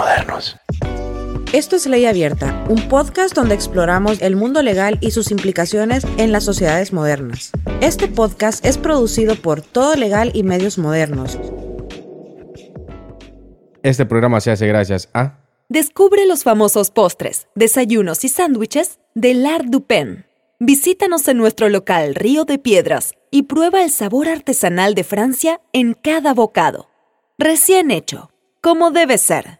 modernos. Esto es Ley Abierta, un podcast donde exploramos el mundo legal y sus implicaciones en las sociedades modernas. Este podcast es producido por Todo Legal y Medios Modernos. Este programa se hace gracias a... Descubre los famosos postres, desayunos y sándwiches de L'Art du Pen. Visítanos en nuestro local Río de Piedras y prueba el sabor artesanal de Francia en cada bocado. Recién hecho, como debe ser.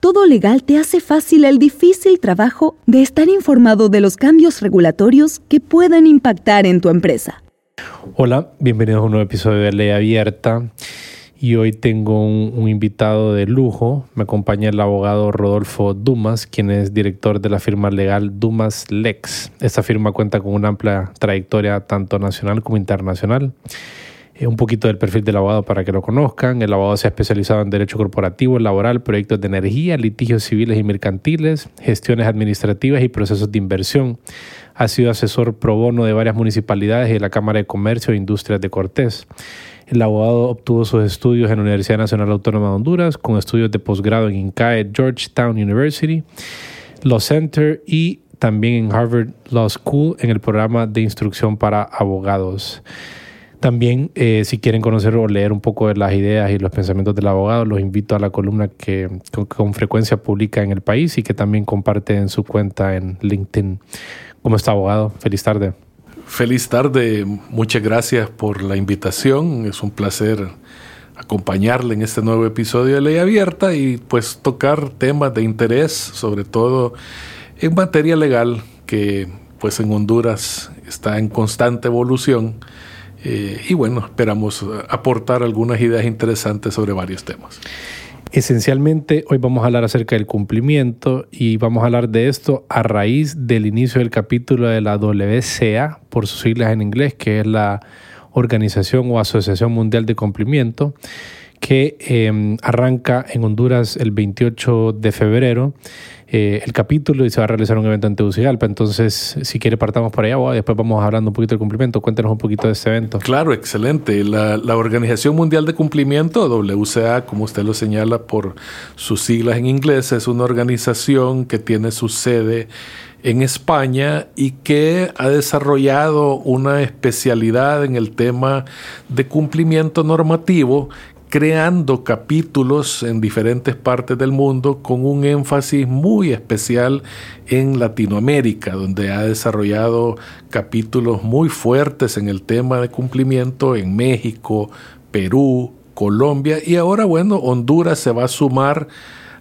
Todo Legal te hace fácil el difícil trabajo de estar informado de los cambios regulatorios que pueden impactar en tu empresa. Hola, bienvenidos a un nuevo episodio de Ley Abierta y hoy tengo un, invitado de lujo. Me acompaña el abogado Rodolfo Dumas, quien es director de la firma legal Dumas Lex. Esta firma cuenta con una amplia trayectoria tanto nacional como internacional. Eh, un poquito del perfil del abogado para que lo conozcan. El abogado se ha especializado en derecho corporativo, laboral, proyectos de energía, litigios civiles y mercantiles, gestiones administrativas y procesos de inversión. Ha sido asesor pro bono de varias municipalidades y de la Cámara de Comercio e Industrias de Cortés. El abogado obtuvo sus estudios en la Universidad Nacional Autónoma de Honduras, con estudios de posgrado en INCAE Georgetown University, Law Center y también en Harvard Law School en el programa de instrucción para abogados. También, eh, si quieren conocer o leer un poco de las ideas y los pensamientos del abogado, los invito a la columna que con, frecuencia publica en el país y que también comparte en su cuenta en LinkedIn. ¿Cómo está, abogado? Feliz tarde. Feliz tarde, muchas gracias por la invitación, es un placer acompañarle en este nuevo episodio de Ley Abierta y pues tocar temas de interés, sobre todo en materia legal que pues en Honduras está en constante evolución eh, y bueno, esperamos aportar algunas ideas interesantes sobre varios temas. Esencialmente, hoy vamos a hablar acerca del cumplimiento y vamos a hablar de esto a raíz del inicio del capítulo de la WCA, por sus siglas en inglés, que es la Organización o Asociación Mundial de Cumplimiento, que em, arranca en Honduras el 28 de febrero eh, el capítulo y se va a realizar un evento en Tegucigalpa. Entonces, si quiere, partamos por allá o después vamos hablando un poquito del cumplimiento. Cuéntenos un poquito de este evento. Claro, excelente. La, la Organización Mundial de Cumplimiento, WCA, como usted lo señala por sus siglas en inglés, es una organización que tiene su sede en España y que ha desarrollado una especialidad en el tema de cumplimiento normativo creando capítulos en diferentes partes del mundo con un énfasis muy especial en Latinoamérica, donde ha desarrollado capítulos muy fuertes en el tema de cumplimiento en México, Perú, Colombia. Y ahora, bueno, Honduras se va a sumar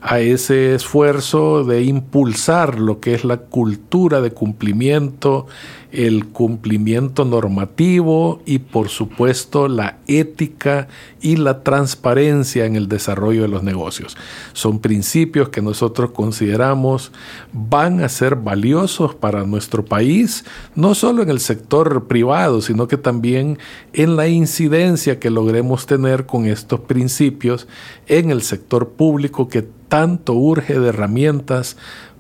a ese esfuerzo de impulsar lo que es la cultura de cumplimiento el cumplimiento normativo y por supuesto la ética y la transparencia en el desarrollo de los negocios. Son principios que nosotros consideramos van a ser valiosos para nuestro país, no solo en el sector privado, sino que también en la incidencia que logremos tener con estos principios en el sector público que tanto urge de herramientas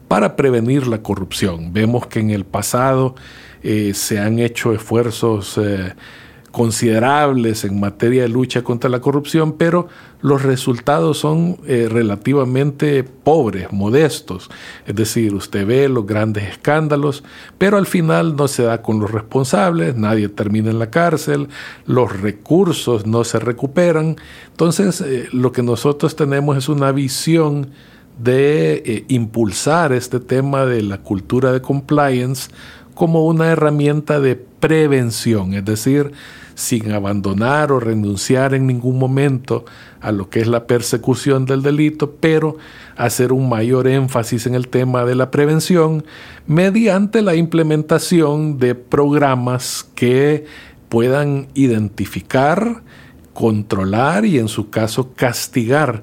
para prevenir la corrupción. Vemos que en el pasado eh, se han hecho esfuerzos eh, considerables en materia de lucha contra la corrupción, pero los resultados son eh, relativamente pobres, modestos. Es decir, usted ve los grandes escándalos, pero al final no se da con los responsables, nadie termina en la cárcel, los recursos no se recuperan. Entonces, lo que nosotros tenemos es una visión de impulsar este tema de la cultura de compliance como una herramienta de prevención, es decir, sin abandonar o renunciar en ningún momento a lo que es la persecución del delito, pero hacer un mayor énfasis en el tema de la prevención mediante la implementación de programas que puedan identificar, controlar y en su caso castigar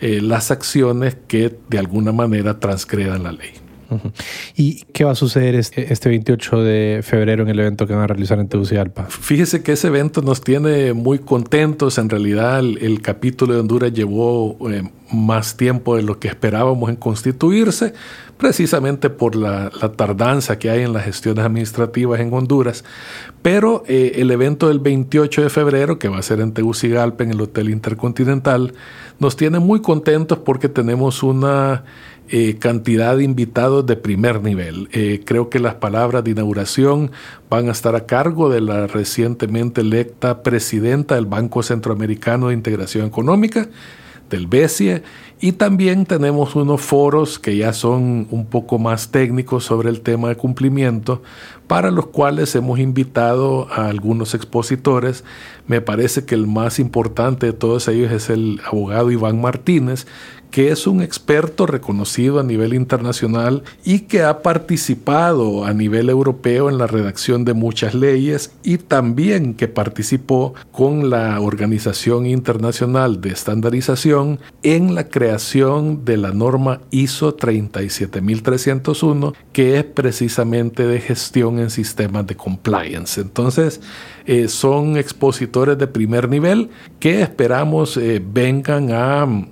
eh, las acciones que de alguna manera transgredan la ley. ¿Y qué va a suceder este 28 de febrero en el evento que van a realizar en Tegucigalpa? Fíjese que ese evento nos tiene muy contentos. En realidad, el, capítulo de Honduras llevó eh, más tiempo de lo que esperábamos en constituirse, precisamente por la, tardanza que hay en las gestiones administrativas en Honduras. Pero eh, el evento del 28 de febrero, que va a ser en Tegucigalpa, en el Hotel Intercontinental, nos tiene muy contentos porque tenemos una eh, cantidad de invitados de primer nivel. Eh, creo que las palabras de inauguración van a estar a cargo de la recientemente electa presidenta del Banco Centroamericano de Integración Económica, del BESIE, y también tenemos unos foros que ya son un poco más técnicos sobre el tema de cumplimiento, para los cuales hemos invitado a algunos expositores. Me parece que el más importante de todos ellos es el abogado Iván Martínez, que es un experto reconocido a nivel internacional y que ha participado a nivel europeo en la redacción de muchas leyes y también que participó con la Organización Internacional de Estandarización en la creación de la norma ISO 37301, que es precisamente de gestión en sistemas de compliance. Entonces, eh, son expositores de primer nivel que esperamos eh, vengan a mm,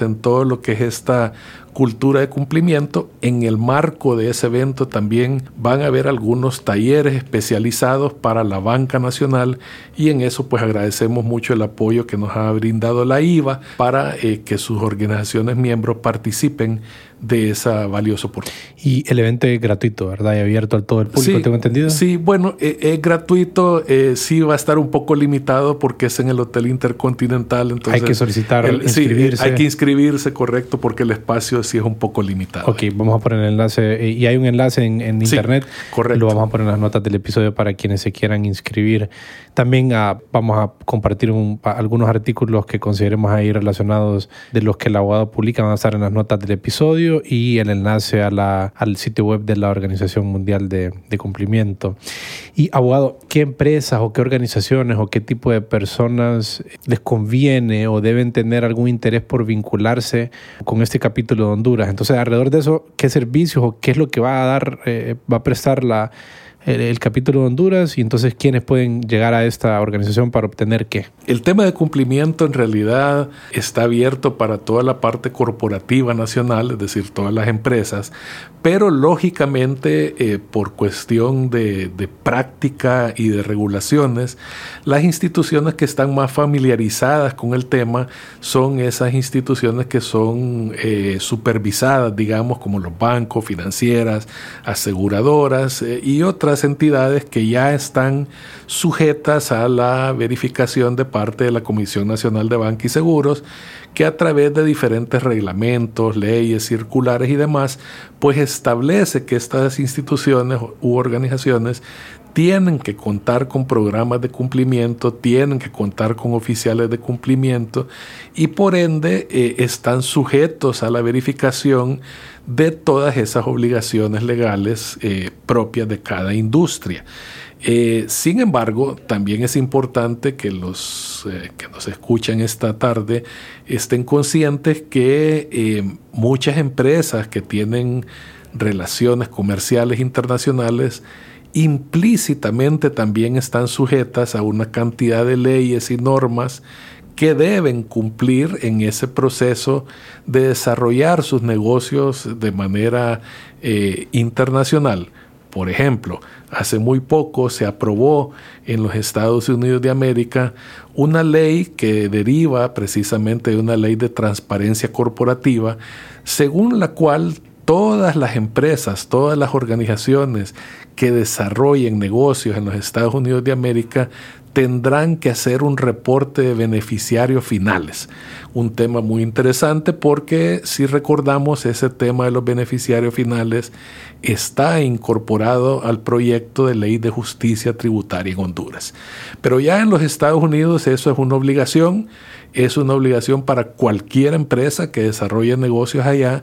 en todo lo que es esta cultura de cumplimiento. En el marco de ese evento también van a haber algunos talleres especializados para la banca nacional y en eso pues agradecemos mucho el apoyo que nos ha brindado la IVA para eh, que sus organizaciones miembros participen de esa valiosa oportunidad. Y el evento es gratuito, ¿verdad? Y abierto a todo el público, sí, ¿tengo entendido? Sí, bueno, eh, es gratuito, eh, sí va a estar un poco limitado porque es en el Hotel Intercontinental. Entonces, hay que solicitar, inscribirse. Sí, hay que inscribirse, correcto, porque el espacio sí es un poco limitado. Ok, vamos a poner el enlace, eh, y hay un enlace en, internet. correcto. Lo vamos a poner en las notas del episodio para quienes se quieran inscribir. También ah, vamos a compartir algunos artículos que consideremos ahí relacionados de los que el abogado publica, van a estar en las notas del episodio y el enlace al sitio web de la Organización Mundial de, de Cumplimiento. Y abogado, ¿qué empresas o qué organizaciones o qué tipo de personas les conviene o deben tener algún interés por vincularse con este capítulo de Honduras? Entonces, alrededor de eso, ¿qué servicios o qué es lo que va a dar, eh, va a prestar la el, capítulo de Honduras y entonces quiénes pueden llegar a esta organización para obtener qué. El tema de cumplimiento en realidad está abierto para toda la parte corporativa nacional, es decir, todas las empresas, pero lógicamente eh, por cuestión de, práctica y de regulaciones, las instituciones que están más familiarizadas con el tema son esas instituciones que son eh, supervisadas, digamos, como los bancos, financieras, aseguradoras eh, y otras entidades que ya están sujetas a la verificación de parte de la Comisión Nacional de Banca y Seguros, que a través de diferentes reglamentos, leyes, circulares y demás, pues establece que estas instituciones u organizaciones tienen que contar con programas de cumplimiento, tienen que contar con oficiales de cumplimiento y por ende eh, están sujetos a la verificación de todas esas obligaciones legales eh, propias de cada industria. Eh, sin embargo, también es importante que los que nos escuchan esta tarde estén conscientes que muchas empresas que tienen relaciones comerciales internacionales implícitamente también están sujetas a una cantidad de leyes y normas que deben cumplir en ese proceso de desarrollar sus negocios de manera eh, internacional. Por ejemplo, hace muy poco se aprobó en los Estados Unidos de América una ley que deriva precisamente de una ley de transparencia corporativa, según la cual todas las empresas, todas las organizaciones que desarrollen negocios en los Estados Unidos de América tendrán que hacer un reporte de beneficiarios finales. Un tema muy interesante porque si recordamos ese tema de los beneficiarios finales está incorporado al proyecto de ley de justicia tributaria en Honduras. Pero ya en los Estados Unidos eso es una obligación, es una obligación para cualquier empresa que desarrolle negocios allá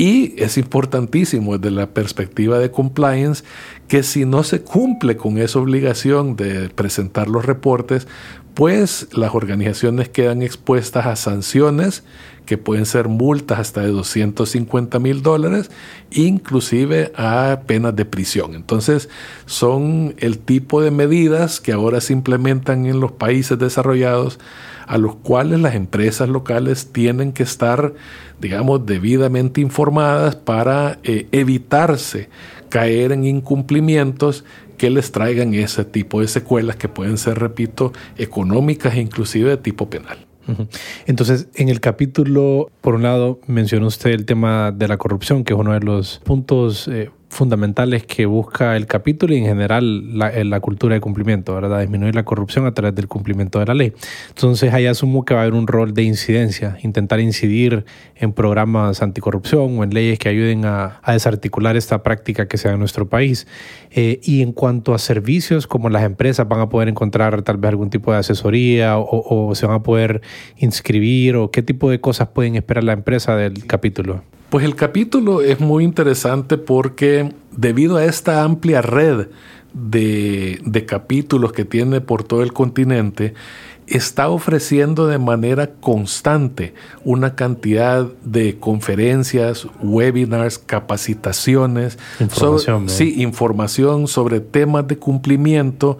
y es importantísimo desde la perspectiva de compliance que si no se cumple con esa obligación de presentar los reportes, pues las organizaciones quedan expuestas a sanciones que pueden ser multas hasta de 250 mil dólares, inclusive a penas de prisión. Entonces, son el tipo de medidas que ahora se implementan en los países desarrollados a los cuales las empresas locales tienen que estar, digamos, debidamente informadas para eh, evitarse caer en incumplimientos que les traigan ese tipo de secuelas que pueden ser, repito, económicas e inclusive de tipo penal. Entonces, en el capítulo, por un lado, mencionó usted el tema de la corrupción, que es uno de los puntos eh, fundamentales que busca el capítulo y en general la, eh, la, cultura de cumplimiento, ¿verdad? Disminuir la corrupción a través del cumplimiento de la ley. Entonces ahí asumo que va a haber un rol de incidencia, intentar incidir en programas anticorrupción o en leyes que ayuden a, a desarticular esta práctica que se da en nuestro país. Eh, y en cuanto a servicios, como las empresas van a poder encontrar tal vez algún tipo de asesoría o, o se van a poder inscribir o qué tipo de cosas pueden esperar la empresa del capítulo. Pues el capítulo es muy interesante porque debido a esta amplia red de, de, capítulos que tiene por todo el continente, está ofreciendo de manera constante una cantidad de conferencias, webinars, capacitaciones, información, sobre, sí, información sobre temas de cumplimiento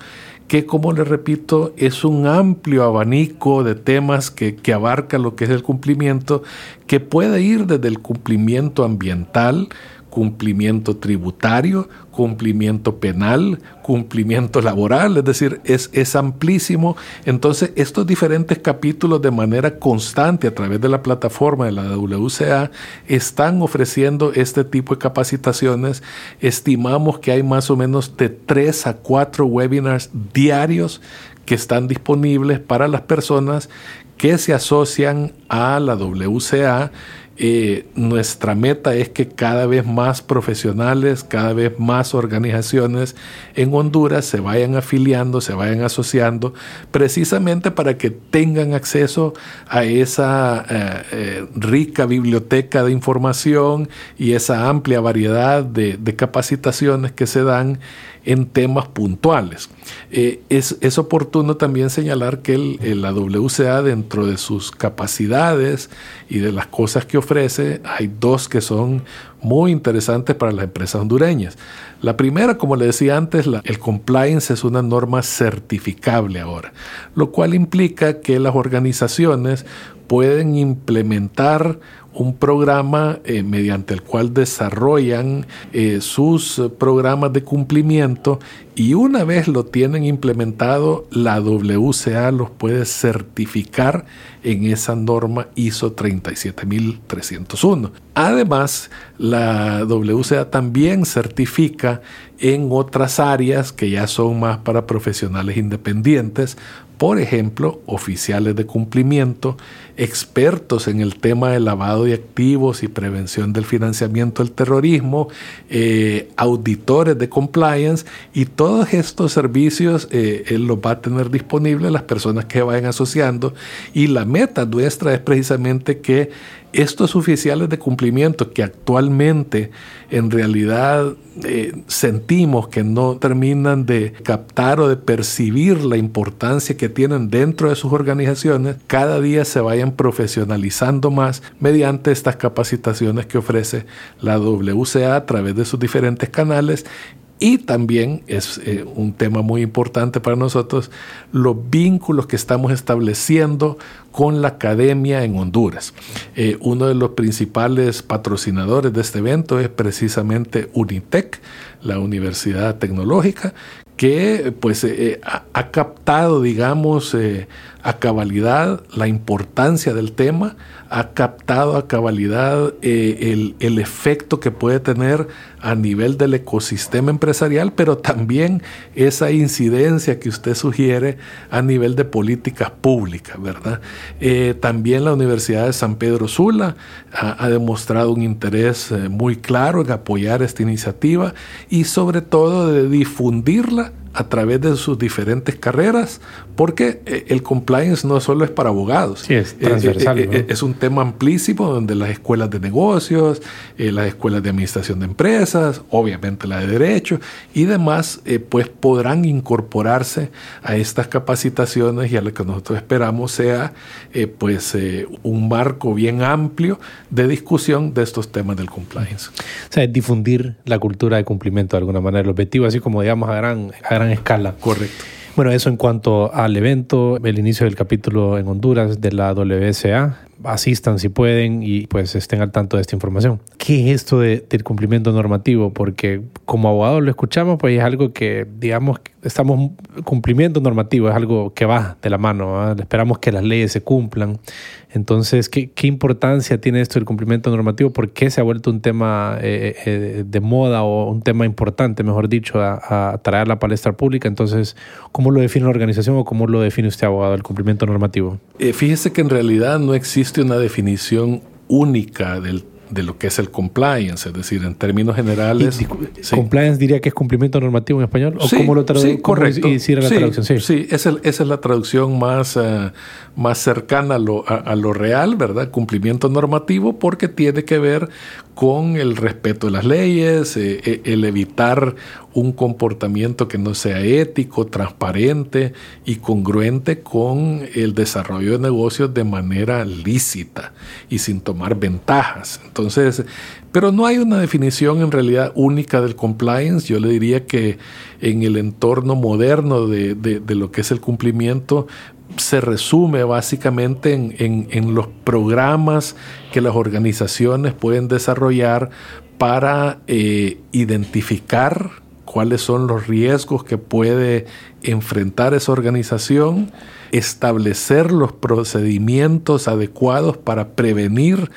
que como le repito es un amplio abanico de temas que, que, abarca lo que es el cumplimiento, que puede ir desde el cumplimiento ambiental, cumplimiento tributario, cumplimiento penal, cumplimiento laboral, es decir, es, es amplísimo. Entonces, estos diferentes capítulos de manera constante a través de la plataforma de la WCA están ofreciendo este tipo de capacitaciones. Estimamos que hay más o menos de 3 a 4 webinars diarios que están disponibles para las personas que se asocian a la WCA eh, nuestra meta es que cada vez más profesionales, cada vez más organizaciones en Honduras se vayan afiliando, se vayan asociando, precisamente para que tengan acceso a esa eh, eh, rica biblioteca de información y esa amplia variedad de, de capacitaciones que se dan en temas puntuales. Eh, es, es, oportuno también señalar que el, la WCA dentro de sus capacidades y de las cosas que ofrece, hay dos que son muy interesantes para las empresas hondureñas. La primera, como le decía antes, el compliance es una norma certificable ahora, lo cual implica que las organizaciones pueden implementar un programa eh, mediante el cual desarrollan eh, sus programas de cumplimiento y una vez lo tienen implementado, la WCA los puede certificar en esa norma ISO 37301. Además, la WCA también certifica en otras áreas que ya son más para profesionales independientes, por ejemplo, oficiales de cumplimiento, expertos en el tema de lavado de activos y prevención del financiamiento del terrorismo, eh, auditores de compliance y todos estos servicios eh, él los va a tener disponibles las personas que vayan asociando. Y la meta nuestra es precisamente que estos oficiales de cumplimiento que actualmente en realidad eh, sentimos que no terminan de captar o de percibir la importancia que tienen dentro de sus organizaciones, cada día se vayan profesionalizando más mediante estas capacitaciones que ofrece la WCA a través de sus diferentes canales y también es eh, un tema muy importante para nosotros los vínculos que estamos estableciendo con la academia en Honduras. Eh, uno de los principales patrocinadores de este evento es precisamente Unitec, la Universidad Tecnológica, que pues eh, ha, captado, digamos, a cabalidad la importancia del tema, ha captado a cabalidad eh, el, el, efecto que puede tener a nivel del ecosistema empresarial, pero también esa incidencia que usted sugiere a nivel de políticas públicas, ¿verdad? Eh, también la Universidad de San Pedro Sula ha, demostrado un interés eh, muy claro en apoyar esta iniciativa y sobre todo de difundirla a través de sus diferentes carreras, porque eh, el compliance no solo es para abogados. Sí, es transversal. Es un tema amplísimo donde las escuelas de negocios, las escuelas de administración de empresas, obviamente la de derecho y demás, pues podrán incorporarse a estas capacitaciones y a lo que nosotros esperamos sea pues un marco bien amplio de discusión de estos temas del compliance. O sea, difundir la cultura de cumplimiento de alguna manera, el objetivo, así como digamos a gran, a gran escala. Correcto. Bueno, eso en cuanto al evento, el inicio del capítulo en Honduras de la WSA asistan si pueden y pues estén al tanto de esta información. ¿Qué es esto de, del cumplimiento normativo? Porque como abogados lo escuchamos, pues es algo que, digamos, estamos cumplimiento normativo, es algo que va de la mano, esperamos que las leyes se cumplan. Entonces, ¿qué, ¿qué, importancia tiene esto del cumplimiento normativo? ¿Por qué se ha vuelto un tema eh, eh, de moda o un tema importante, mejor dicho, a, a traer la palestra pública? Entonces, ¿cómo lo define la organización o cómo lo define usted, abogado, el cumplimiento normativo? Eh, fíjese que en realidad no existe una definición única del de lo que es el compliance, es decir, en términos generales. ¿Compliance diría que es cumplimiento normativo en español? ¿O cómo lo traduce? correcto. la traducción? Sí, sí esa, es la traducción más, uh, más cercana a lo, a, lo, real, ¿verdad? Cumplimiento normativo porque tiene que ver con el respeto de las leyes, eh, eh, el evitar un comportamiento que no sea ético, transparente y congruente con el desarrollo de negocios de manera lícita y sin tomar ventajas. Entonces, pero no hay una definición en realidad única del compliance. Yo le diría que en el entorno moderno de, de, lo que es el cumplimiento, se resume básicamente en, en, los programas que las organizaciones pueden desarrollar para eh, identificar cuáles son los riesgos que puede enfrentar esa organización, establecer los procedimientos adecuados para prevenir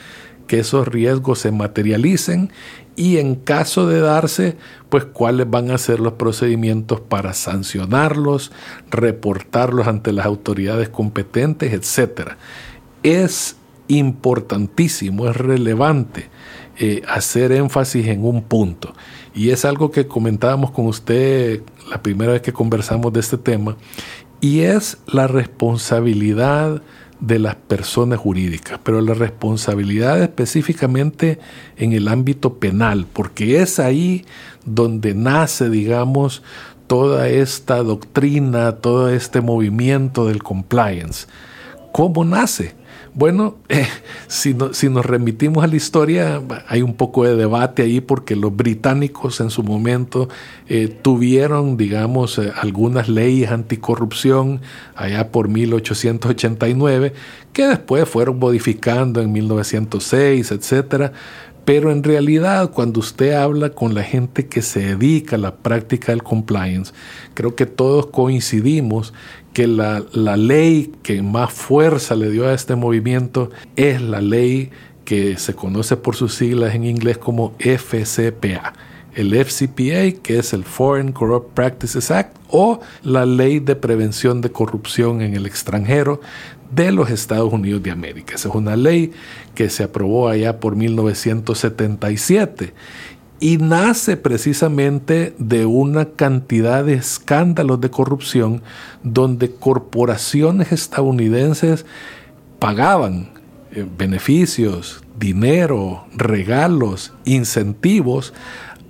que esos riesgos se materialicen y en caso de darse, pues cuáles van a ser los procedimientos para sancionarlos, reportarlos ante las autoridades competentes, etc. Es importantísimo, es relevante eh, hacer énfasis en un punto. Y es algo que comentábamos con usted la primera vez que conversamos de este tema, y es la responsabilidad de las personas jurídicas, pero la responsabilidad específicamente en el ámbito penal, porque es ahí donde nace, digamos, toda esta doctrina, todo este movimiento del compliance. ¿Cómo nace? Bueno, eh, si, nos remitimos a la historia, hay un poco de debate ahí porque los británicos en su momento eh, tuvieron, digamos, eh, algunas leyes anticorrupción allá por 1889, que después fueron modificando en 1906, etcétera. Pero en realidad, cuando usted habla con la gente que se dedica a la práctica del compliance, creo que todos coincidimos que la, la, ley que más fuerza le dio a este movimiento es la ley que se conoce por sus siglas en inglés como FCPA. El FCPA, que es el Foreign Corrupt Practices Act, o la Ley de Prevención de Corrupción en el extranjero de los Estados Unidos de América. Esa es una ley que se aprobó allá por 1977 y nace precisamente de una cantidad de escándalos de corrupción donde corporaciones estadounidenses pagaban eh, beneficios, dinero, regalos, incentivos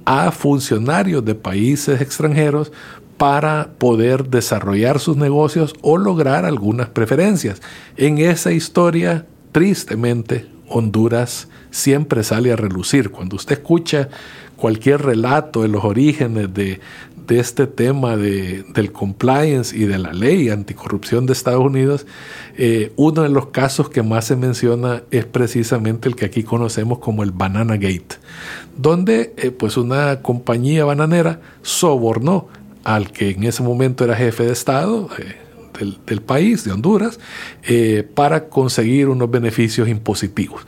a funcionarios de países extranjeros para poder desarrollar sus negocios o lograr algunas preferencias. En esa historia, tristemente, Honduras siempre sale a relucir. Cuando usted escucha cualquier relato de los orígenes de, este tema de, del compliance y de la ley anticorrupción de Estados Unidos, eh, uno de los casos que más se menciona es precisamente el que aquí conocemos como el Banana Gate, donde eh, pues una compañía bananera sobornó al que en ese momento era jefe de Estado, eh, del, país, de Honduras, para conseguir unos beneficios impositivos.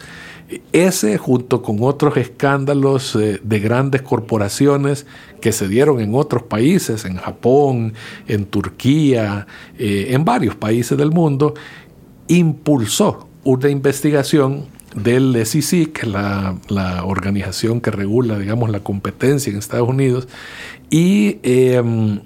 Ese, junto con otros escándalos eh, de grandes corporaciones que se dieron en otros países, en Japón, en Turquía, eh, en varios países del mundo, impulsó una investigación del SEC, que es la, organización que regula, digamos, la competencia en Estados Unidos, y em,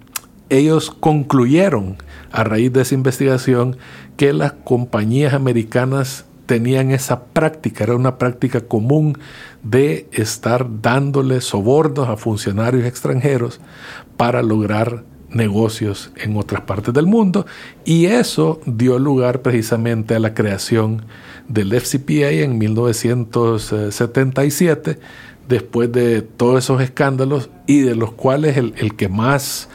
ellos concluyeron a raíz de esa investigación que las compañías americanas tenían esa práctica, era una práctica común de estar dándole sobornos a funcionarios extranjeros para lograr negocios en otras partes del mundo. Y eso dio lugar precisamente a la creación del FCPA en 1977 después de todos esos escándalos y de los cuales el, que más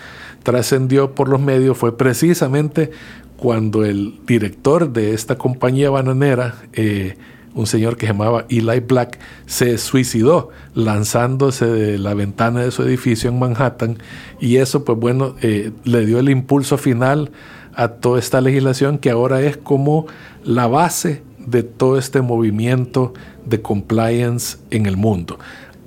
trascendió por los medios fue precisamente cuando el director de esta compañía bananera, eh, un señor que se llamaba Eli Black, se suicidó lanzándose de la ventana de su edificio en Manhattan y eso pues bueno eh, le dio el impulso final a toda esta legislación que ahora es como la base de todo este movimiento de compliance en el mundo.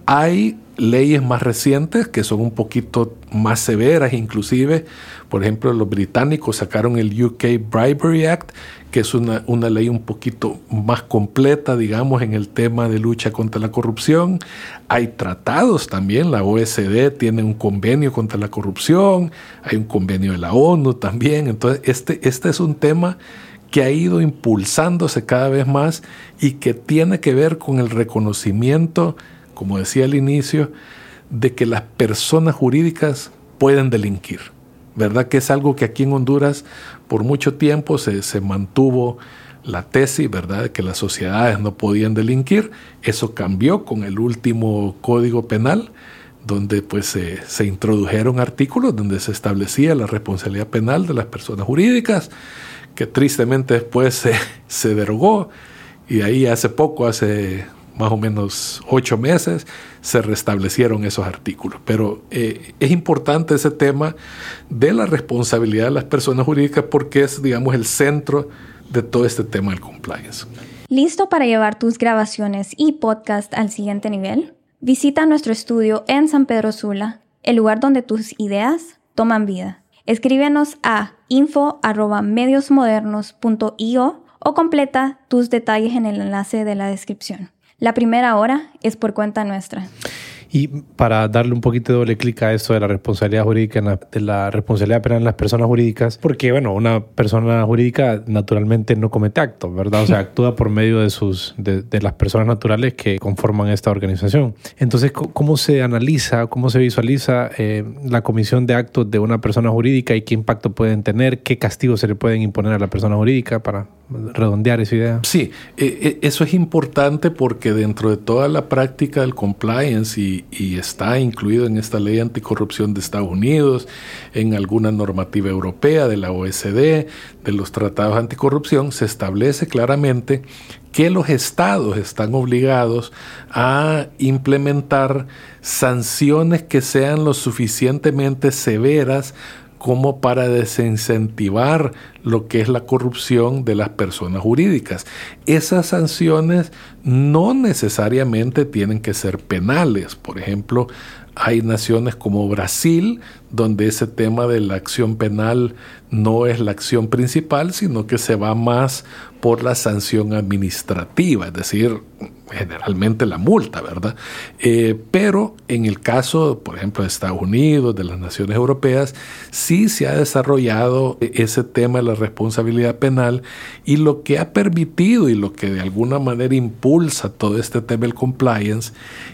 Hay leyes más recientes que son un poquito más severas, inclusive, por ejemplo, los británicos sacaron el UK Bribery Act, que es una, una, ley un poquito más completa, digamos, en el tema de lucha contra la corrupción. Hay tratados también, la OSD tiene un convenio contra la corrupción, hay un convenio de la ONU también. Entonces, este, este es un tema que ha ido impulsándose cada vez más y que tiene que ver con el reconocimiento como decía al inicio, de que las personas jurídicas pueden delinquir. ¿Verdad? Que es algo que aquí en Honduras por mucho tiempo se, mantuvo la tesis, ¿verdad?, de que las sociedades no podían delinquir. Eso cambió con el último código penal, donde pues se introdujeron artículos donde se establecía la responsabilidad penal de las personas jurídicas, que tristemente después se, se derogó. Y ahí hace poco, hace más o menos ocho meses, se restablecieron esos artículos. Pero eh, es importante ese tema de la responsabilidad de las personas jurídicas porque es, digamos, el centro de todo este tema del compliance. ¿Listo para llevar tus grabaciones y podcast al siguiente nivel? Visita nuestro estudio en San Pedro Sula, el lugar donde tus ideas toman vida. Escríbenos a info.mediosmodernos.io o completa tus detalles en el enlace de la descripción. La primera hora es por cuenta nuestra. Y para darle un poquito de doble clic a eso de la responsabilidad jurídica, de la responsabilidad penal en las personas jurídicas, porque, bueno, una persona jurídica naturalmente no comete actos, ¿verdad? O sea, actúa por medio de, sus, de, las personas naturales que conforman esta organización. Entonces, ¿cómo se analiza, cómo se visualiza eh, la comisión de actos de una persona jurídica y qué impacto pueden tener, qué castigos se le pueden imponer a la persona jurídica para redondear esa idea? Sí, eh, eh, eso es importante porque dentro de toda la práctica del compliance y y, está incluido en esta ley anticorrupción de Estados Unidos, en alguna normativa europea de la OSD, de los tratados anticorrupción, se establece claramente que los estados están obligados a implementar sanciones que sean lo suficientemente severas como para desincentivar lo que es la corrupción de las personas jurídicas. Esas sanciones no necesariamente tienen que ser penales. Por ejemplo, hay naciones como Brasil, donde ese tema de la acción penal no es la acción principal, sino que se va más por la sanción administrativa, es decir, generalmente la multa, ¿verdad? Eh, pero en el caso, por ejemplo, de Estados Unidos, de las naciones europeas, sí se ha desarrollado ese tema de la responsabilidad penal y lo que ha permitido y lo que de alguna manera impulsa todo este tema del compliance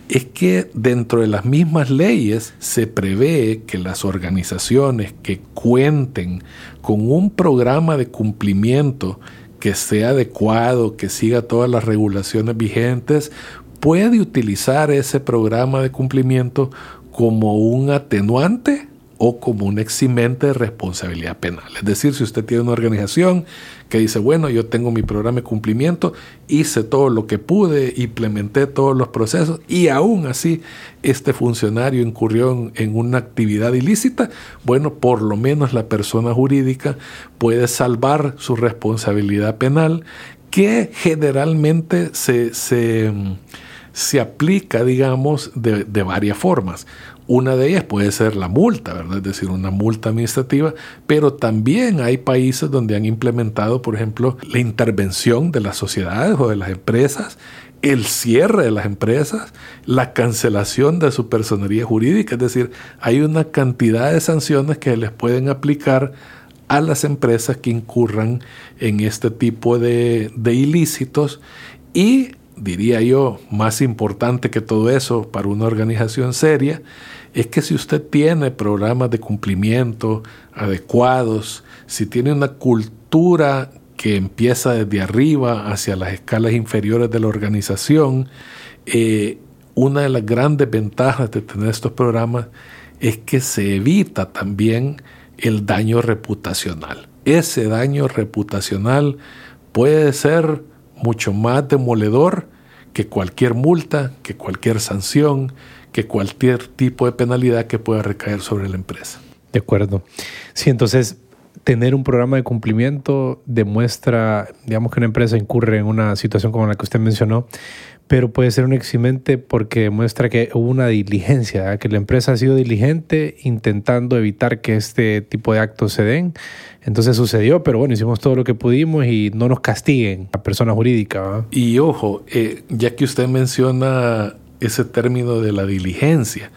es que dentro de las mismas leyes se prevé que organizaciones que cuenten con un programa de cumplimiento que sea adecuado, que siga todas las regulaciones vigentes, puede utilizar ese programa de cumplimiento como un atenuante o como un eximente de responsabilidad penal. Es decir, si usted tiene una organización que dice, bueno, yo tengo mi programa de cumplimiento, hice todo lo que pude, implementé todos los procesos y aún así este funcionario incurrió en, una actividad ilícita, bueno, por lo menos la persona jurídica puede salvar su responsabilidad penal que generalmente se, se, aplica, digamos, de, de varias formas. Una de ellas puede ser la multa, ¿verdad? Es decir, una multa administrativa, pero también hay países donde han implementado, por ejemplo, la intervención de las sociedades o de las empresas el cierre de las empresas, la cancelación de su personería jurídica, es decir, hay una cantidad de sanciones que les pueden aplicar a las empresas que incurran en este tipo de, de ilícitos y diría yo, más importante que todo eso para una organización seria, es que si usted tiene programas de cumplimiento adecuados, si tiene una cultura que empieza desde arriba hacia las escalas inferiores de la organización, eh, una de las grandes ventajas de tener estos programas es que se evita también el daño reputacional. Ese daño reputacional puede ser mucho más demoledor que cualquier multa, que cualquier sanción, que cualquier tipo de penalidad que pueda recaer sobre la empresa. De acuerdo. Sí, entonces tener un programa de cumplimiento demuestra, digamos que una empresa incurre en una situación como la que usted mencionó, pero puede ser un eximente porque demuestra que hubo una diligencia, que la empresa ha sido diligente intentando evitar que este tipo de actos se den. Entonces sucedió, pero bueno, hicimos todo lo que pudimos y no nos castiguen a persona jurídica. Y ojo, eh, ya que usted menciona ese término de la diligencia,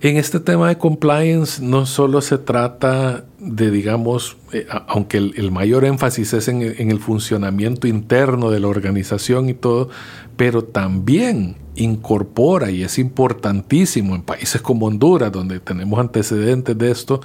en este tema de compliance no solo se trata de, digamos, eh, aunque el, mayor énfasis es en, en, el funcionamiento interno de la organización y todo, pero también incorpora, y es importantísimo en países como Honduras, donde tenemos antecedentes de esto,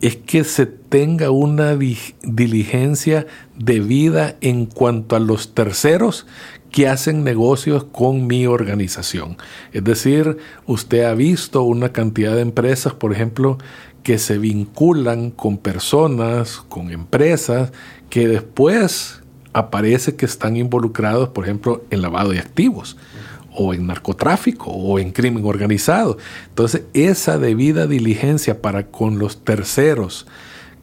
es que se tenga una diligencia debida en cuanto a los terceros que hacen negocios con mi organización. Es decir, usted ha visto una cantidad de empresas, por ejemplo, que se vinculan con personas, con empresas, que después aparece que están involucrados, por ejemplo, en lavado de activos o en narcotráfico o en crimen organizado. Entonces, esa debida diligencia para con los terceros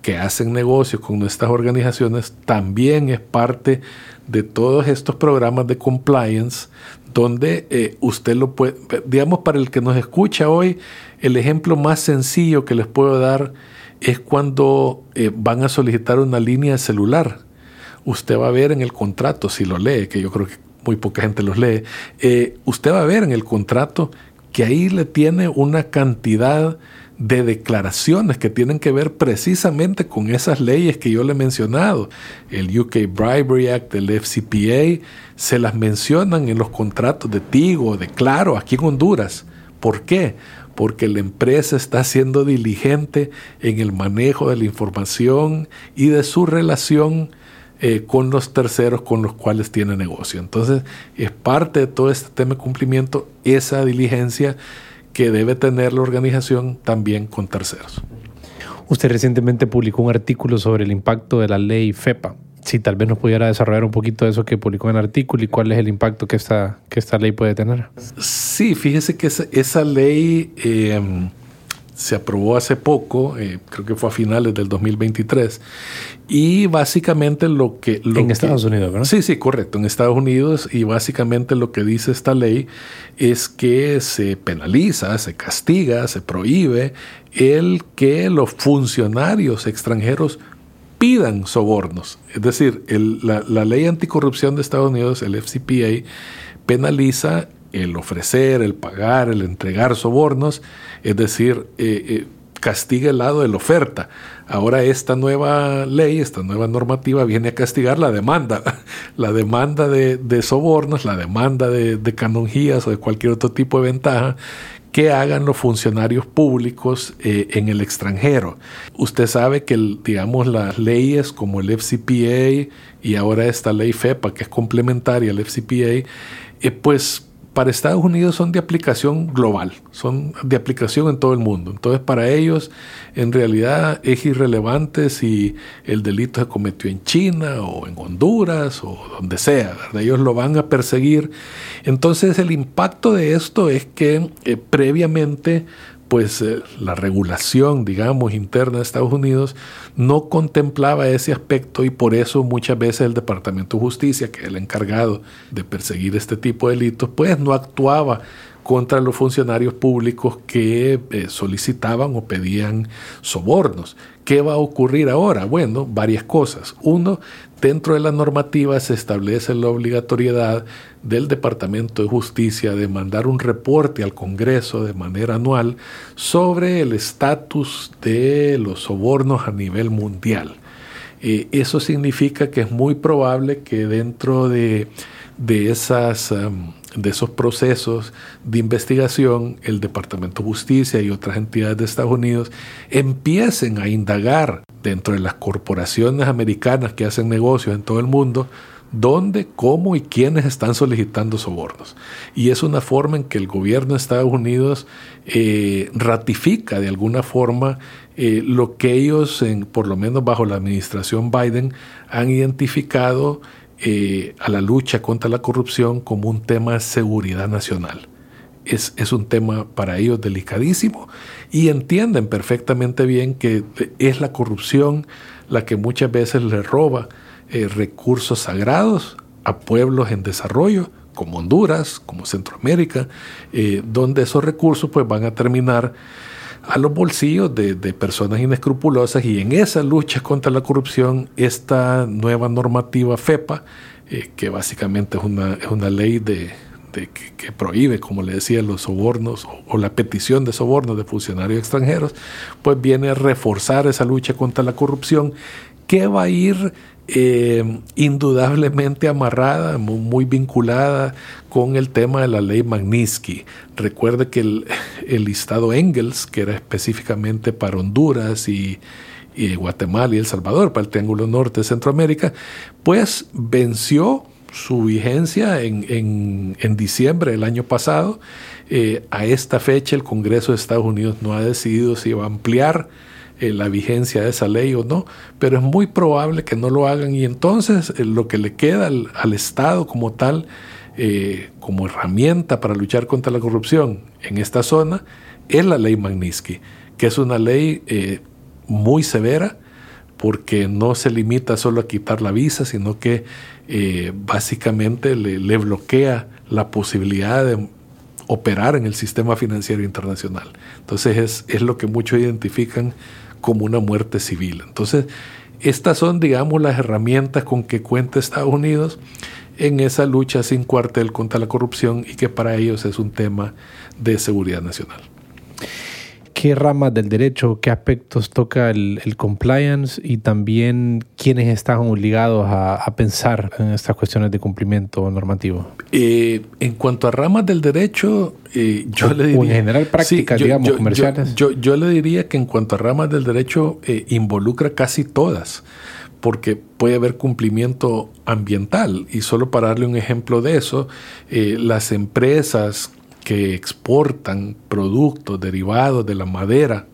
que hacen negocios con nuestras organizaciones también es parte de todos estos programas de compliance donde eh, usted lo puede, digamos, para el que nos escucha hoy, el ejemplo más sencillo que les puedo dar es cuando eh, van a solicitar una línea celular. Usted va a ver en el contrato, si lo lee, que yo creo que muy poca gente los lee, eh, usted va a ver en el contrato que ahí le tiene una cantidad de declaraciones que tienen que ver precisamente con esas leyes que yo le he mencionado. El UK Bribery Act, el FCPA, se las mencionan en los contratos de Tigo, de Claro, aquí en Honduras. ¿Por qué? Porque la empresa está siendo diligente en el manejo de la información y de su relación eh, con los terceros con los cuales tiene negocio. Entonces, es parte de todo este tema de cumplimiento esa diligencia que debe tener la organización también con terceros. Usted recientemente publicó un artículo sobre el impacto de la ley FEPA. Si tal vez nos pudiera desarrollar un poquito de eso que publicó en el artículo y cuál es el impacto que esta, que esta ley puede tener. Sí, fíjese que esa, ley eh, se aprobó hace poco, eh, creo que fue a finales del 2023, y básicamente lo que... en Estados Unidos, ¿verdad? Sí, sí, correcto, en Estados Unidos, y básicamente lo que dice esta ley es que se penaliza, se castiga, se prohíbe el que los funcionarios extranjeros pidan sobornos. Es decir, la, la ley anticorrupción de Estados Unidos, el FCPA, penaliza el ofrecer, el pagar, el entregar sobornos, es decir, eh, eh, castiga el lado de la oferta. Ahora esta nueva ley, esta nueva normativa viene a castigar la demanda, la demanda de, sobornos, la demanda de, canonjías o de cualquier otro tipo de ventaja que hagan los funcionarios públicos eh, en el extranjero. Usted sabe que, digamos, las leyes como el FCPA y ahora esta ley FEPA, que es complementaria al FCPA, pues para Estados Unidos son de aplicación global, son de aplicación en todo el mundo. Entonces para ellos en realidad es irrelevante si el delito se cometió en China o en Honduras o donde sea, ellos lo van a perseguir. Entonces el impacto de esto es que eh, previamente pues eh, la regulación, digamos, interna de Estados Unidos no contemplaba ese aspecto y por eso muchas veces el Departamento de Justicia, que es el encargado de perseguir este tipo de delitos, pues no actuaba contra los funcionarios públicos que eh, solicitaban o pedían sobornos. ¿Qué va a ocurrir ahora? Bueno, varias cosas. Uno, dentro de la normativa se establece la obligatoriedad del Departamento de Justicia de mandar un reporte al Congreso de manera anual sobre el estatus de los sobornos a nivel mundial. Eh, eso significa que es muy probable que dentro de, esas... Um, de esos procesos de investigación, el Departamento de Justicia y otras entidades de Estados Unidos empiecen a indagar dentro de las corporaciones americanas que hacen negocios en todo el mundo, dónde, cómo y quiénes están solicitando sobornos. Y es una forma en que el gobierno de Estados Unidos eh, ratifica de alguna forma eh, lo que ellos, en, por lo menos bajo la administración Biden, han identificado eh, a la lucha contra la corrupción como un tema de seguridad nacional. Es, es, un tema para ellos delicadísimo y entienden perfectamente bien que es la corrupción la que muchas veces le roba eh, recursos sagrados a pueblos en desarrollo, como Honduras, como Centroamérica, eh, donde esos recursos pues, van a terminar a los bolsillos de, personas inescrupulosas y en esa lucha contra la corrupción, esta nueva normativa FEPA, eh, que básicamente es una, es una ley de, que, prohíbe, como le decía, los sobornos o, la petición de sobornos de funcionarios extranjeros, pues viene a reforzar esa lucha contra la corrupción. Que va a ir eh, indudablemente amarrada, muy, vinculada con el tema de la ley Magnitsky. Recuerde que el, listado Engels, que era específicamente para Honduras y, Guatemala y El Salvador, para el Triángulo Norte de Centroamérica, pues venció su vigencia en, diciembre del año pasado. Eh, a esta fecha el Congreso de Estados Unidos no ha decidido si va a ampliar eh, la vigencia de esa ley o no, pero es muy probable que no lo hagan y entonces eh, lo que le queda al, Estado como tal, eh, como herramienta para luchar contra la corrupción en esta zona, es la ley Magnitsky, que es una ley muy severa porque no se limita solo a quitar la visa, sino que básicamente le, le bloquea la posibilidad de operar en el sistema financiero internacional. Entonces es, es, lo que muchos identifican como una muerte civil. Entonces, estas son, digamos, las herramientas con que cuenta Estados Unidos en esa lucha sin cuartel contra la corrupción y que para ellos es un tema de seguridad nacional qué ramas del derecho, qué aspectos toca el, compliance y también quiénes están obligados a, pensar en estas cuestiones de cumplimiento normativo? Eh, en cuanto a ramas del derecho, eh, yo le diría... en general prácticas, digamos, comerciales. Yo, le diría que en cuanto a ramas del derecho, eh, involucra casi todas porque puede haber cumplimiento ambiental. Y solo para darle un ejemplo de eso, las empresas que exportan productos derivados de la madera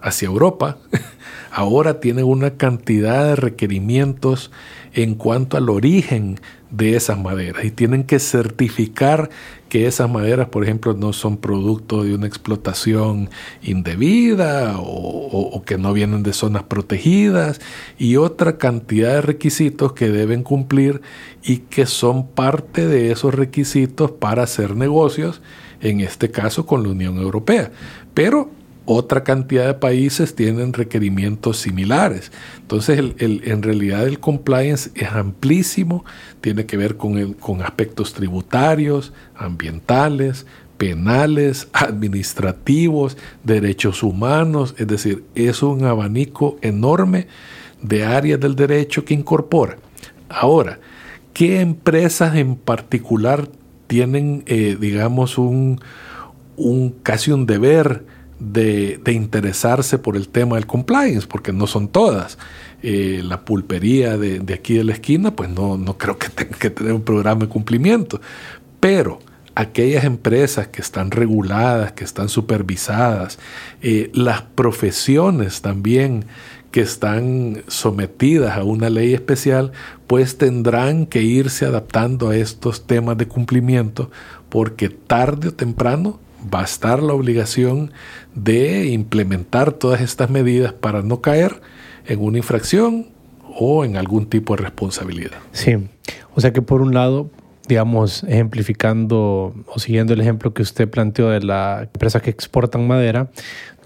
hacia Europa, ahora tienen una cantidad de requerimientos en cuanto al origen de esas maderas. Y tienen que certificar que esas maderas, por ejemplo, no son producto de una explotación indebida o, que no vienen de zonas protegidas y otra cantidad de requisitos que deben cumplir y que son parte de esos requisitos para hacer negocios en este caso con la Unión Europea. Pero otra cantidad de países tienen requerimientos similares. Entonces, en realidad el compliance es amplísimo, tiene que ver con, con aspectos tributarios, ambientales, penales, administrativos, derechos humanos, es decir, es un abanico enorme de áreas del derecho que incorpora. Ahora, ¿qué empresas en particular tienen, eh, digamos, un, un, casi un deber de, interesarse por el tema del compliance, porque no son todas. Eh, la pulpería de, aquí de la esquina, pues no, no creo que tenga que tener un programa de cumplimiento. Pero aquellas empresas que están reguladas, que están supervisadas, eh, las profesiones también que están sometidas a una ley especial, pues tendrán que irse adaptando a estos temas de cumplimiento, porque tarde o temprano va a estar la obligación de implementar todas estas medidas para no caer en una infracción o en algún tipo de responsabilidad. Sí, o sea que por un lado digamos, ejemplificando o siguiendo el ejemplo que usted planteó de la empresa que exportan madera,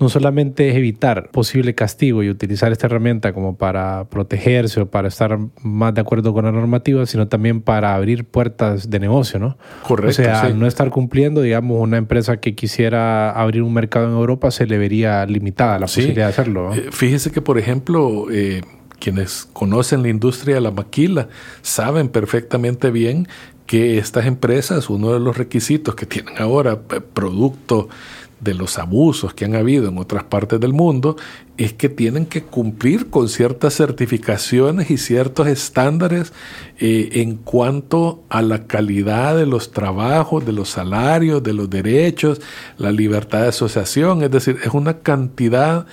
no solamente es evitar posible castigo y utilizar esta herramienta como para protegerse o para estar más de acuerdo con la normativa, sino también para abrir puertas de negocio, ¿no? Correcto. O sea, al no estar cumpliendo, digamos, una empresa que quisiera abrir un mercado en Europa se le vería limitada la posibilidad de hacerlo. Eh, fíjese que, por ejemplo, eh, quienes conocen la industria de la maquila saben perfectamente bien que estas empresas, uno de los requisitos que tienen ahora, eh, producto de los abusos que han habido en otras partes del mundo, es que tienen que cumplir con ciertas certificaciones y ciertos estándares eh, en cuanto a la calidad de los trabajos, de los salarios, de los derechos, la libertad de asociación, es decir, es una cantidad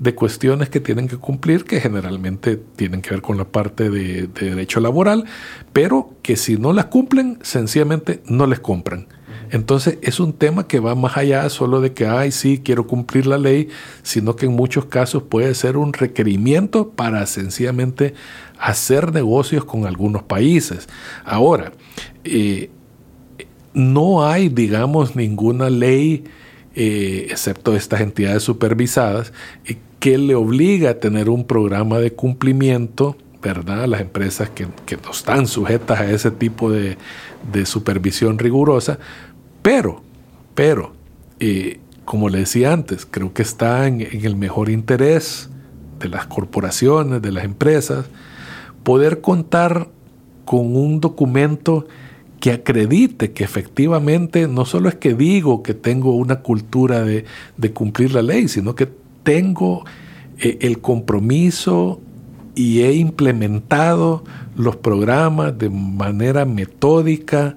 de cuestiones que tienen que cumplir, que generalmente tienen que ver con la parte de, derecho laboral, pero que si no las cumplen, sencillamente no les compran. Entonces es un tema que va más allá solo de que, ay, sí, quiero cumplir la ley, sino que en muchos casos puede ser un requerimiento para sencillamente hacer negocios con algunos países. Ahora, eh, no hay, digamos, ninguna ley, eh, excepto estas entidades supervisadas, que le obliga a tener un programa de cumplimiento, ¿verdad? Las empresas que, no están sujetas a ese tipo de, supervisión rigurosa, pero, pero, eh, como le decía antes, creo que está en el mejor interés de las corporaciones, de las empresas, poder contar con un documento que acredite que efectivamente no solo es que digo que tengo una cultura de, cumplir la ley, sino que tengo eh, el compromiso y he implementado los programas de manera metódica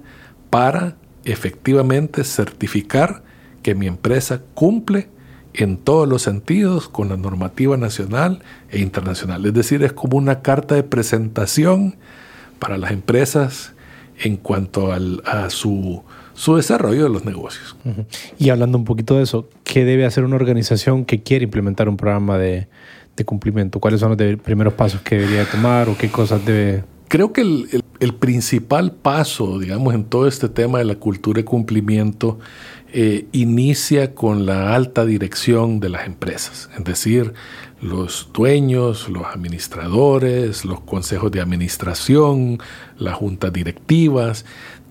para efectivamente certificar que mi empresa cumple en todos los sentidos con la normativa nacional e internacional. Es decir, es como una carta de presentación para las empresas en cuanto a su su desarrollo de los negocios. Y hablando un poquito de eso, ¿qué debe hacer una organización que quiere implementar un programa de, cumplimiento? ¿Cuáles son los primeros pasos que debería tomar o qué cosas debe...? Creo que el, principal paso, digamos, en todo este tema de la cultura de cumplimiento eh, inicia con la alta dirección de las empresas, es decir, los dueños, los administradores, los consejos de administración, las juntas directivas,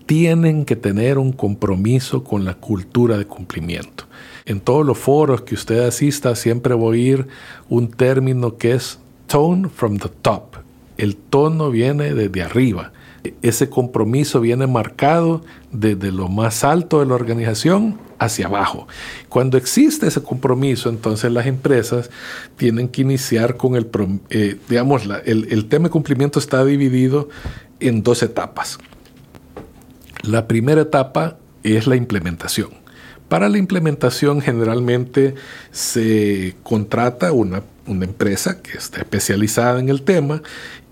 tienen que tener un compromiso con la cultura de cumplimiento. En todos los foros que usted asista siempre voy a oír un término que es tone from the top. El tono viene desde arriba. Ese compromiso viene marcado desde lo más alto de la organización hacia abajo. Cuando existe ese compromiso, entonces las empresas tienen que iniciar con el, eh, digamos, el, el tema de cumplimiento está dividido en dos etapas. La primera etapa es la implementación. Para la implementación generalmente se contrata una, empresa que está especializada en el tema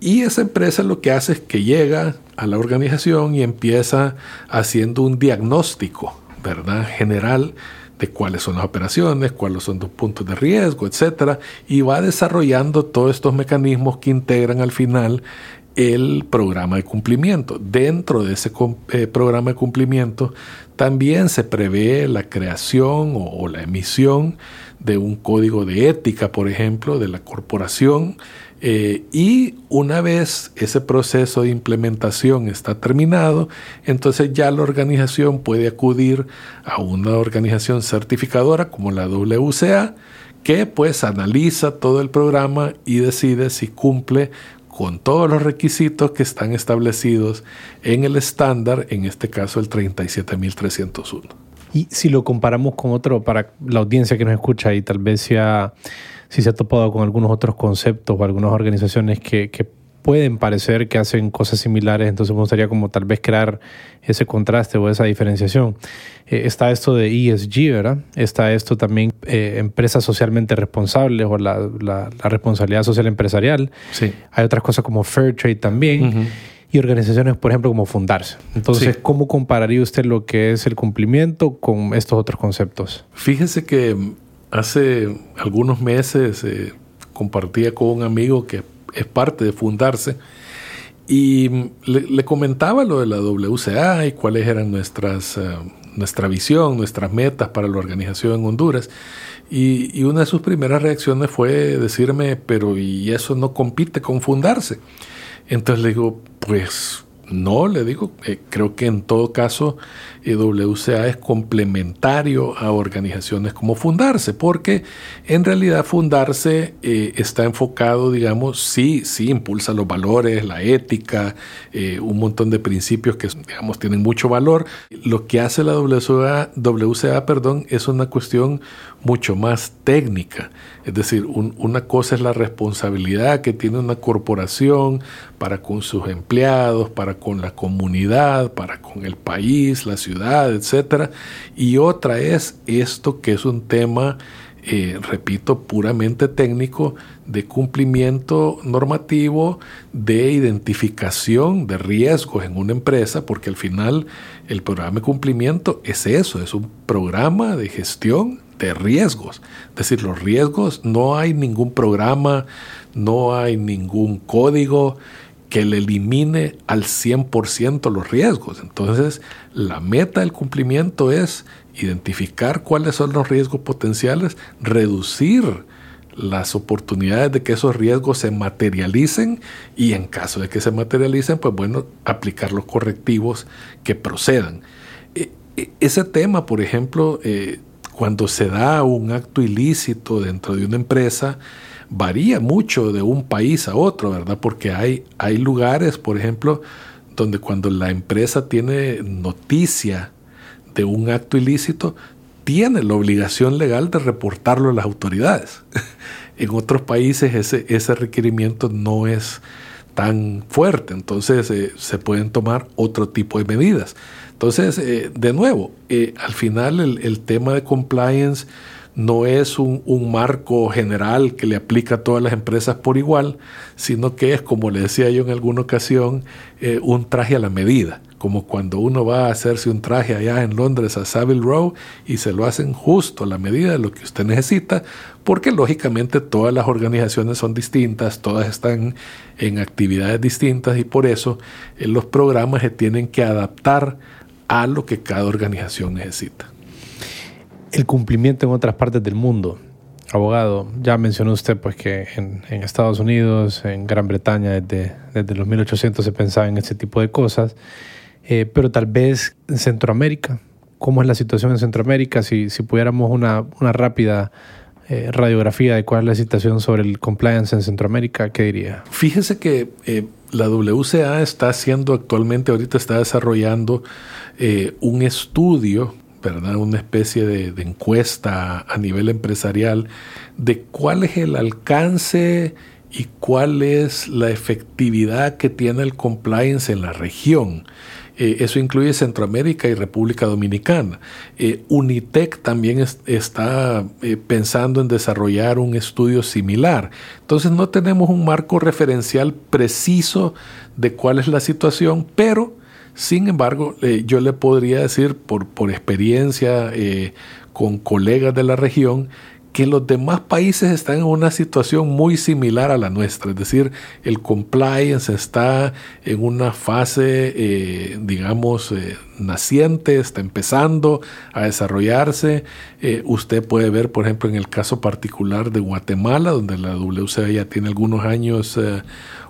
y esa empresa lo que hace es que llega a la organización y empieza haciendo un diagnóstico, ¿verdad? General de cuáles son las operaciones, cuáles son los puntos de riesgo, etcétera, y va desarrollando todos estos mecanismos que integran al final el programa de cumplimiento. Dentro de ese eh, programa de cumplimiento también se prevé la creación o, la emisión de un código de ética, por ejemplo, de la corporación. Eh, y una vez ese proceso de implementación está terminado, entonces ya la organización puede acudir a una organización certificadora como la WCA, que pues analiza todo el programa y decide si cumple con todos los requisitos que están establecidos en el estándar, en este caso el 37301. Y si lo comparamos con otro, para la audiencia que nos escucha y tal vez sea, si se ha topado con algunos otros conceptos o algunas organizaciones que, que pueden parecer que hacen cosas similares, entonces me gustaría como tal vez crear ese contraste o esa diferenciación. Eh, está esto de ESG, ¿verdad? Está esto también, eh, empresas socialmente responsables o la, la, responsabilidad social empresarial. Sí. Hay otras cosas como Fair Trade también. Y organizaciones, por ejemplo, como Fundarse. Entonces, ¿cómo compararía usted lo que es el cumplimiento con estos otros conceptos? Fíjese que hace algunos meses eh, compartía con un amigo que es parte de Fundarse Y le, comentaba lo de la WCA y cuáles eran nuestras, eh, nuestra visión, nuestras metas para la organización en Honduras. Y, y, una de sus primeras reacciones fue decirme, pero ¿y eso no compite con fundarse? Entonces le digo, pues no, le digo, eh, creo que en todo caso eh, WCA es complementario a organizaciones como Fundarse, porque en realidad Fundarse eh, está enfocado, digamos, sí, sí, impulsa los valores, la ética, un montón de principios que, digamos, tienen mucho valor. Lo que hace la WCA, WCA perdón, es una cuestión mucho más técnica. Es decir, una cosa es la responsabilidad que tiene una corporación para con sus empleados, para con la comunidad, para con el país, la ciudad, etc. Y otra es esto que es un tema, eh, repito, puramente técnico de cumplimiento normativo, de identificación de riesgos en una empresa, porque al final el programa de cumplimiento es eso, es un programa de gestión de riesgos. Es decir, los riesgos, no hay ningún programa, no hay ningún código que le elimine al 100% los riesgos. Entonces, la meta del cumplimiento es identificar cuáles son los riesgos potenciales, reducir las oportunidades de que esos riesgos se materialicen y en caso de que se materialicen, pues bueno, aplicar los correctivos que procedan. E, e, ese tema, por ejemplo, eh, cuando se da un acto ilícito dentro de una empresa, varía mucho de un país a otro, ¿verdad? Porque hay, hay lugares, por ejemplo, donde cuando la empresa tiene noticia de un acto ilícito, tiene la obligación legal de reportarlo a las autoridades. en otros países ese, ese requerimiento no es tan fuerte, entonces eh, se pueden tomar otro tipo de medidas. Entonces, eh, de nuevo, eh, al final el, tema de compliance no es un, marco general que le aplica a todas las empresas por igual, sino que es, como le decía yo en alguna ocasión, eh, un traje a la medida, como cuando uno va a hacerse un traje allá en Londres a Savile Row y se lo hacen justo a la medida de lo que usted necesita, porque lógicamente todas las organizaciones son distintas, todas están en actividades distintas y por eso los programas se tienen que adaptar a lo que cada organización necesita. El cumplimiento en otras partes del mundo. Abogado, ya mencionó usted pues que en, Estados Unidos, en Gran Bretaña, desde, desde, los 1800 se pensaba en ese tipo de cosas, eh, pero tal vez en Centroamérica, ¿cómo es la situación en Centroamérica? Si, si pudiéramos una, una rápida eh, radiografía de cuál es la situación sobre el compliance en Centroamérica, ¿qué diría? Fíjese que eh, la WCA está haciendo actualmente, ahorita está desarrollando eh, un estudio, ¿verdad? Una especie de, de, encuesta a nivel empresarial de cuál es el alcance y cuál es la efectividad que tiene el compliance en la región. Eh, eso incluye Centroamérica y República Dominicana. Eh, Unitec también está eh, pensando en desarrollar un estudio similar. Entonces no tenemos un marco referencial preciso de cuál es la situación, pero sin embargo yo le podría decir por, por experiencia con colegas de la región que los demás países están en una situación muy similar a la nuestra, es decir, el compliance está en una fase, eh, digamos, eh, naciente, está empezando a desarrollarse. Eh, usted puede ver, por ejemplo, en el caso particular de Guatemala, donde la WCA ya tiene algunos años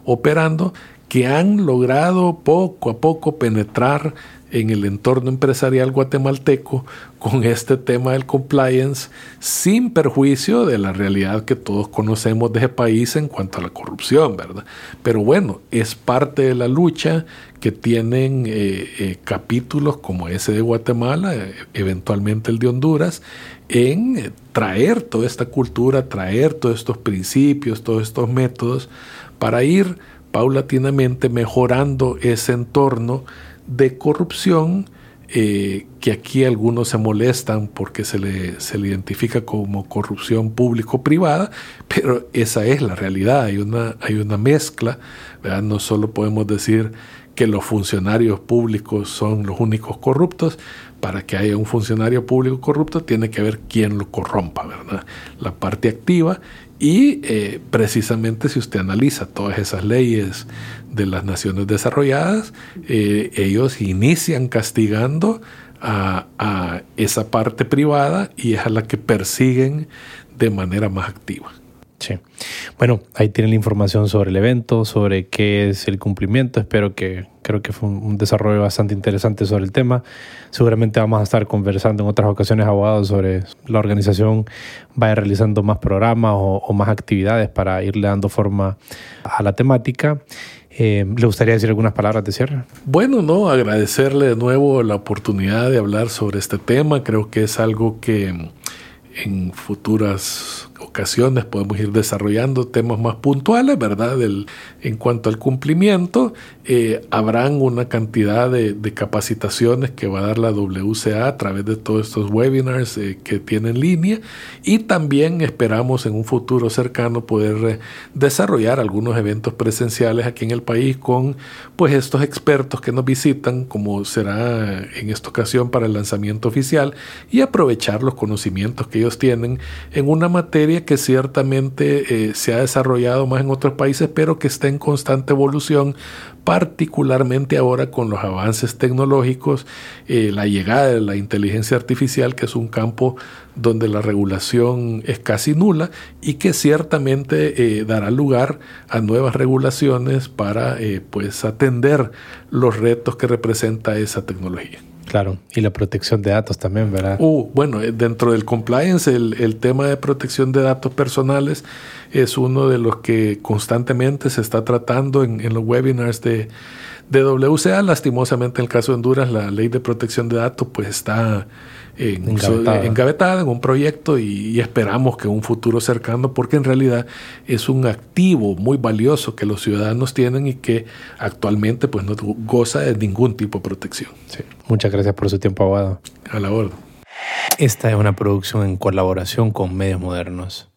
operando, que han logrado poco a poco penetrar en el entorno empresarial guatemalteco con este tema del compliance sin perjuicio de la realidad que todos conocemos de ese país en cuanto a la corrupción, ¿verdad? Pero bueno, es parte de la lucha que tienen eh, eh, capítulos como ese de Guatemala, eh, eventualmente el de Honduras, en traer toda esta cultura, traer todos estos principios, todos estos métodos para ir paulatinamente mejorando ese entorno de corrupción eh, que aquí algunos se molestan porque se le, se le identifica como corrupción público-privada, pero esa es la realidad, hay una, hay una mezcla, no solo podemos decir que los funcionarios públicos son los únicos corruptos. Para que haya un funcionario público corrupto tiene que haber quién lo corrompa, ¿verdad? La parte activa y eh, precisamente si usted analiza todas esas leyes de las naciones desarrolladas, eh, ellos inician castigando a, a, esa parte privada y es a la que persiguen de manera más activa. Sí. Bueno, ahí tienen la información sobre el evento, sobre qué es el cumplimiento. Espero que, creo que fue un desarrollo bastante interesante sobre el tema. Seguramente vamos a estar conversando en otras ocasiones, abogados, sobre la organización vaya realizando más programas o, o más actividades para irle dando forma a la temática. Eh, ¿Le gustaría decir algunas palabras de cierre? Bueno, no, agradecerle de nuevo la oportunidad de hablar sobre este tema. Creo que es algo que en futuras ocasiones podemos ir desarrollando temas más puntuales, ¿verdad? Del, en cuanto al cumplimiento, eh, habrán una cantidad de, de, capacitaciones que va a dar la WCA a través de todos estos webinars eh, que tiene en línea y también esperamos en un futuro cercano poder eh, desarrollar algunos eventos presenciales aquí en el país con pues estos expertos que nos visitan, como será en esta ocasión para el lanzamiento oficial, y aprovechar los conocimientos que ellos tienen en una materia que ciertamente eh, se ha desarrollado más en otros países, pero que está en constante evolución, particularmente ahora con los avances tecnológicos, eh, la llegada de la inteligencia artificial, que es un campo donde la regulación es casi nula y que ciertamente eh, dará lugar a nuevas regulaciones para pues atender los retos que representa esa tecnología. Claro, y la protección de datos también, ¿verdad? Uh, bueno, eh, dentro del compliance, el, el, tema de protección de datos personales es uno de los que constantemente se está tratando en, en los webinars de, de WCA. Lastimosamente, en el caso de Honduras, la ley de protección de datos pues está en, engavetada. engavetada en un proyecto y, y, esperamos que un futuro cercano, porque en realidad es un activo muy valioso que los ciudadanos tienen y que actualmente pues no goza de ningún tipo de protección. Sí. Muchas gracias por su tiempo, abogado. A la orden. Esta es una producción en colaboración con Medios Modernos.